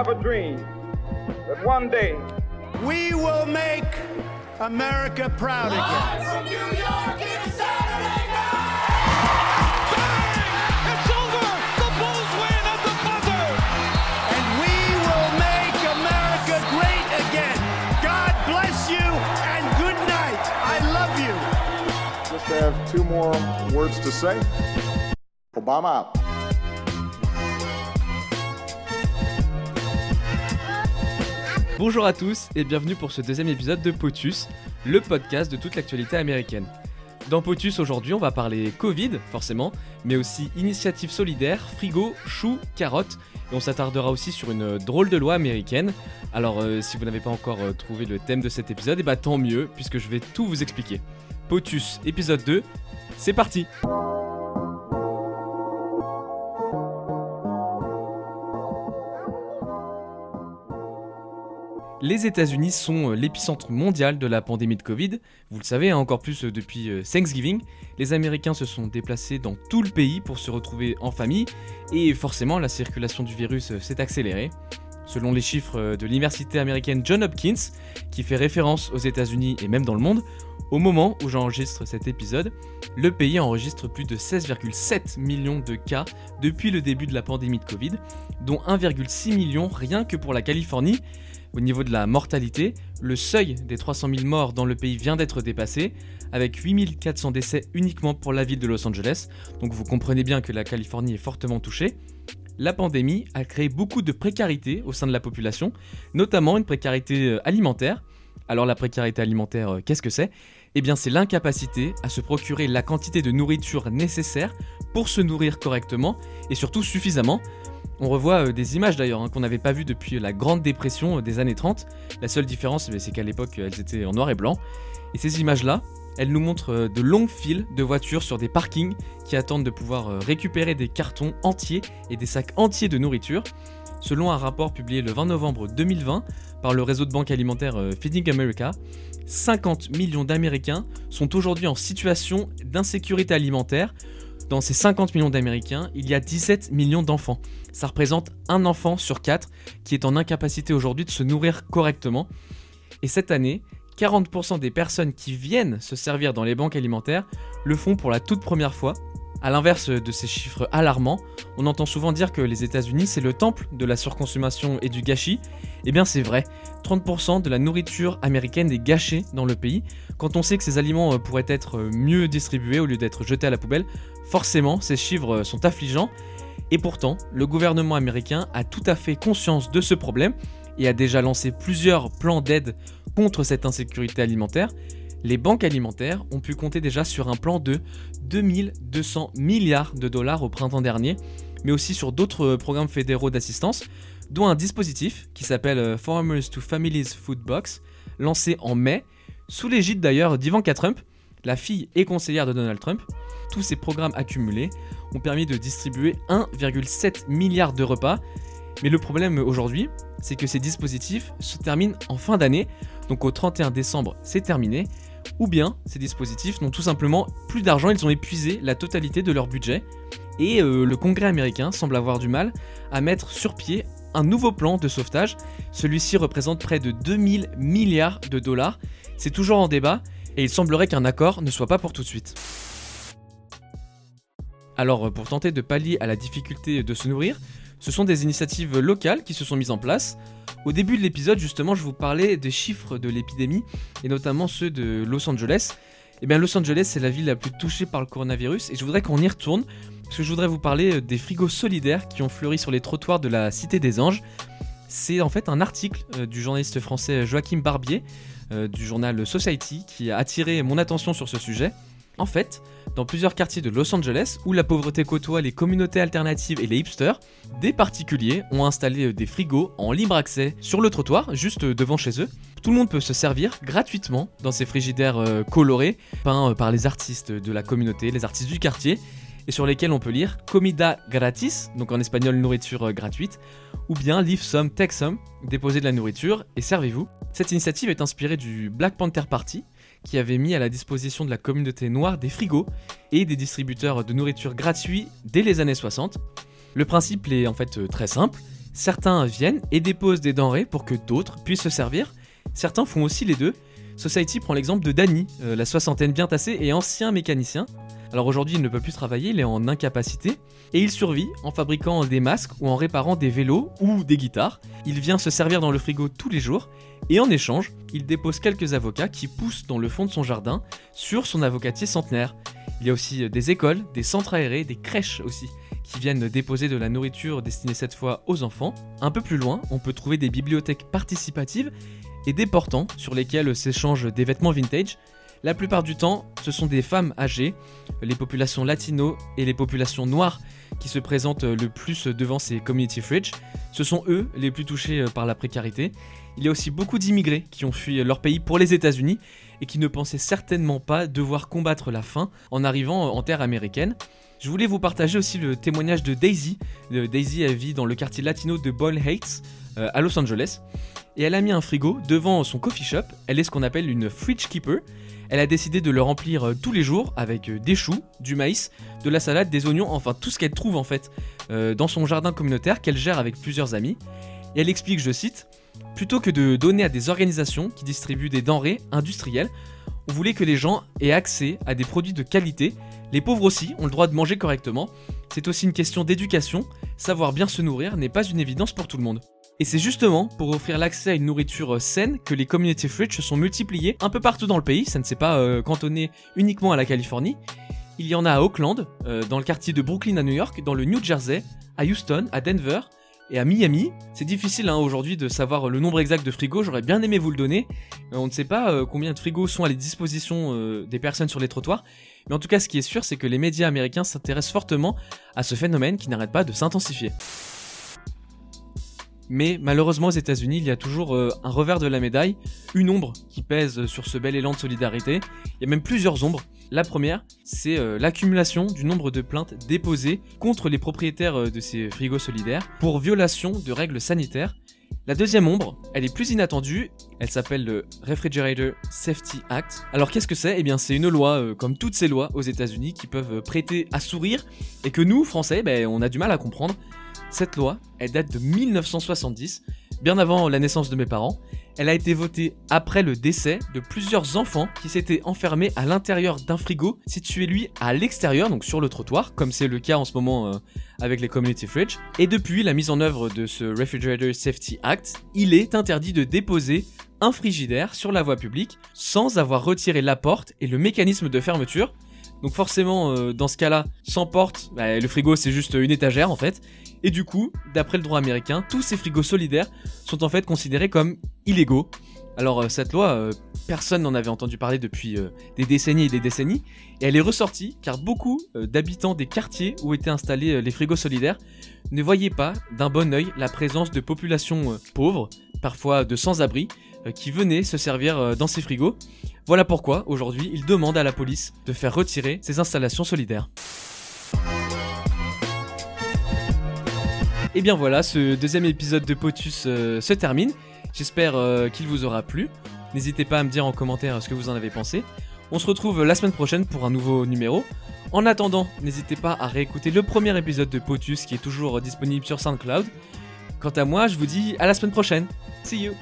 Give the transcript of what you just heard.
have a dream that one day we will make America proud again. From New York, it's Saturday night! Bang! It's over! The Bulls win at the buzzer! And we will make America great again. God bless you and good night. I love you. Just have two more words to say. Obama out. Bonjour à tous et bienvenue pour ce deuxième épisode de POTUS, le podcast de toute l'actualité américaine. Dans POTUS aujourd'hui, on va parler Covid, forcément, mais aussi initiatives solidaires, frigo, choux, carottes, et on s'attardera aussi sur une drôle de loi américaine. Alors, euh, si vous n'avez pas encore euh, trouvé le thème de cet épisode, et bah tant mieux, puisque je vais tout vous expliquer. POTUS, épisode 2, c'est parti! Les États-Unis sont euh, l'épicentre mondial de la pandémie de Covid. Vous le savez, hein, encore plus euh, depuis euh, Thanksgiving. Les Américains se sont déplacés dans tout le pays pour se retrouver en famille et forcément la circulation du virus s'est accélérée. Selon les chiffres de l'université américaine John Hopkins, qui fait référence aux États-Unis et même dans le monde, au moment où j'enregistre cet épisode, le pays enregistre plus de 16,7 millions de cas depuis le début de la pandémie de Covid, dont 1,6 million rien que pour la Californie au niveau de la mortalité, le seuil des 300 000 morts dans le pays vient d'être dépassé, avec 8400 décès uniquement pour la ville de Los Angeles, donc vous comprenez bien que la Californie est fortement touchée. La pandémie a créé beaucoup de précarité au sein de la population, notamment une précarité euh, alimentaire. Alors la précarité alimentaire, euh, qu'est-ce que c'est? Eh bien c'est l'incapacité à se procurer la quantité de nourriture nécessaire pour se nourrir correctement et surtout suffisamment on revoit euh, des images d'ailleurs hein, qu'on n'avait pas vues depuis la Grande Dépression euh, des années 30. La seule différence, eh c'est qu'à l'époque, elles étaient en noir et blanc. Et ces images-là, elles nous montrent euh, de longues files de voitures sur des parkings qui attendent de pouvoir récupérer des cartons entiers et des sacs entiers de nourriture. Selon un rapport publié le 20 novembre 2020 par le réseau de banque alimentaire Feeding America, 50 millions d'Américains sont aujourd'hui en situation d'insécurité alimentaire, dans ces 50 millions d'Américains, il y a 17 millions d'enfants. Ça représente un enfant sur quatre qui est en incapacité aujourd'hui de se nourrir correctement. Et cette année, 40% des personnes qui viennent se servir dans les banques alimentaires le font pour la toute première fois. A l'inverse de ces chiffres alarmants, on entend souvent dire que les États-Unis c'est le temple de la surconsommation et du gâchis. Eh bien c'est vrai, 30% de la nourriture américaine est gâchée dans le pays. Quand on sait que ces aliments euh, pourraient être euh, mieux distribués au lieu d'être jetés à la poubelle, Forcément, ces chiffres sont affligeants, et pourtant, le gouvernement américain a tout à fait conscience de ce problème et a déjà lancé plusieurs plans d'aide contre cette insécurité alimentaire. Les banques alimentaires ont pu compter déjà sur un plan de 2200 milliards de dollars au printemps dernier, mais aussi sur d'autres programmes fédéraux d'assistance, dont un dispositif qui s'appelle Farmers to Families Food Box, lancé en mai, sous l'égide d'ailleurs d'Ivanka Trump, la fille et conseillère de Donald Trump, tous ces programmes accumulés ont permis de distribuer 1,7 milliard de repas. Mais le problème aujourd'hui, c'est que ces dispositifs se terminent en fin d'année, donc au 31 décembre c'est terminé, ou bien ces dispositifs n'ont tout simplement plus d'argent, ils ont épuisé la totalité de leur budget, et euh, le Congrès américain semble avoir du mal à mettre sur pied un nouveau plan de sauvetage. Celui-ci représente près de 2000 milliards de dollars. C'est toujours en débat, et il semblerait qu'un accord ne soit pas pour tout de suite. Alors euh, pour tenter de pallier à la difficulté de se nourrir, ce sont des initiatives locales qui se sont mises en place. Au début de l'épisode, justement, je vous parlais des chiffres de l'épidémie, et notamment ceux de Los Angeles. Et eh bien Los Angeles, c'est la ville la plus touchée par le coronavirus, et je voudrais qu'on y retourne, parce que je voudrais vous parler euh, des frigos solidaires qui ont fleuri sur les trottoirs de la Cité des Anges. C'est en fait un article euh, du journaliste français Joachim Barbier, du journal Society, qui a attiré mon attention sur ce sujet. En fait, dans plusieurs quartiers de Los Angeles, où la pauvreté côtoie les communautés alternatives et les hipsters, des particuliers ont installé euh, des frigos en libre accès sur le trottoir, juste euh, devant chez eux. Tout le monde peut se servir gratuitement dans ces frigidaires euh, colorés, peints par les artistes de la communauté, les artistes du quartier, et sur lesquels on peut lire Comida gratis, donc en espagnol nourriture gratuite, ou bien Leave some, take some, déposez de la nourriture et servez-vous. Cette initiative est inspirée du Black Panther Party, qui avait mis à la disposition de la communauté noire des frigos et des distributeurs de nourriture gratuits dès les années 60. Le principe est en fait euh, très simple. Certains viennent et déposent des denrées pour que d'autres puissent se servir. Certains font aussi les deux. Society prend l'exemple de Danny, euh, la soixantaine bien tassée et ancien mécanicien. Alors aujourd'hui, il ne peut plus travailler, il est en incapacité, et il survit en fabriquant des masques ou en réparant des vélos ou des guitares. Il vient se servir dans le frigo tous les jours, et en échange, il dépose quelques avocats qui poussent dans le fond de son jardin sur son avocatier centenaire. Il y a aussi des écoles, des centres aérés, des crèches aussi, qui viennent déposer de la nourriture destinée cette fois aux enfants. Un peu plus loin, on peut trouver des bibliothèques participatives et des portants sur lesquels s'échangent des vêtements vintage. La plupart du temps, ce sont des femmes âgées, les populations latino et les populations noires qui se présentent le plus devant ces community fridge. Ce sont eux les plus touchés par la précarité. Il y a aussi beaucoup d'immigrés qui ont fui leur pays pour les États-Unis et qui ne pensaient certainement pas devoir combattre la faim en arrivant en terre américaine. Je voulais vous partager aussi le témoignage de Daisy. Daisy elle vit dans le quartier latino de Ball Heights euh, à Los Angeles et elle a mis un frigo devant son coffee shop. Elle est ce qu'on appelle une fridge keeper. Elle a décidé de le remplir euh, tous les jours avec euh, des choux, du maïs, de la salade, des oignons, enfin tout ce qu'elle trouve en fait euh, dans son jardin communautaire qu'elle gère avec plusieurs amis. Et elle explique, je cite, Plutôt que de donner à des organisations qui distribuent des denrées industrielles, on voulait que les gens aient accès à des produits de qualité. Les pauvres aussi ont le droit de manger correctement. C'est aussi une question d'éducation. Savoir bien se nourrir n'est pas une évidence pour tout le monde. Et c'est justement pour offrir l'accès à une nourriture saine que les community fridge se sont multipliés un peu partout dans le pays, ça ne s'est pas euh, cantonné uniquement à la Californie. Il y en a à Oakland, euh, dans le quartier de Brooklyn à New York, dans le New Jersey, à Houston, à Denver et à Miami. C'est difficile hein, aujourd'hui de savoir le nombre exact de frigos, j'aurais bien aimé vous le donner. Euh, on ne sait pas combien de frigos sont à la disposition des personnes sur les trottoirs, mais en tout cas ce qui est sûr c'est que les médias américains s'intéressent fortement à ce phénomène qui n'arrête pas de s'intensifier. Mais malheureusement aux États-Unis, il y a toujours euh, un revers de la médaille, une ombre qui pèse sur ce bel élan de solidarité. Il y a même plusieurs ombres. La première, c'est euh, l'accumulation du nombre de plaintes déposées contre les propriétaires euh, de ces frigos solidaires pour violation de règles sanitaires. La deuxième ombre, elle est plus inattendue, elle s'appelle le Refrigerator Safety Act. Alors qu'est-ce que c'est? Eh bien c'est une loi, comme toutes ces lois aux États-Unis, qui peuvent prêter à sourire et que nous, Français, ben, on a du mal à comprendre. Cette loi, elle date de 1970, bien avant la naissance de mes parents. Elle a été votée après le décès de plusieurs enfants qui s'étaient enfermés à l'intérieur d'un frigo situé lui à l'extérieur, donc sur le trottoir, comme c'est le cas en ce moment euh, avec les community fridge. Et depuis la mise en œuvre de ce Refrigerator Safety Act, il est interdit de déposer un frigidaire sur la voie publique sans avoir retiré la porte et le mécanisme de fermeture. Donc forcément, euh, dans ce cas-là, sans porte, bah, le frigo c'est juste une étagère en fait. Et du coup, d'après le droit américain, tous ces frigos solidaires sont en fait considérés comme illégaux. Alors euh, cette loi, euh, personne n'en avait entendu parler depuis des décennies et des décennies, et elle est ressortie car beaucoup d'habitants des quartiers où étaient installés les frigos solidaires ne voyaient pas d'un bon oeil la présence de populations pauvres, parfois de sans-abri, qui venaient se servir dans ces frigos. Voilà pourquoi, aujourd'hui, il demande à la police de faire retirer ces installations solidaires. Et bien voilà, ce deuxième épisode de Potus euh, se termine. J'espère euh, qu'il vous aura plu. N'hésitez pas à me dire en commentaire ce que vous en avez pensé. On se retrouve la semaine prochaine pour un nouveau numéro. En attendant, n'hésitez pas à réécouter le premier épisode de Potus qui est toujours disponible sur SoundCloud. Quant à moi, je vous dis à la semaine prochaine. See you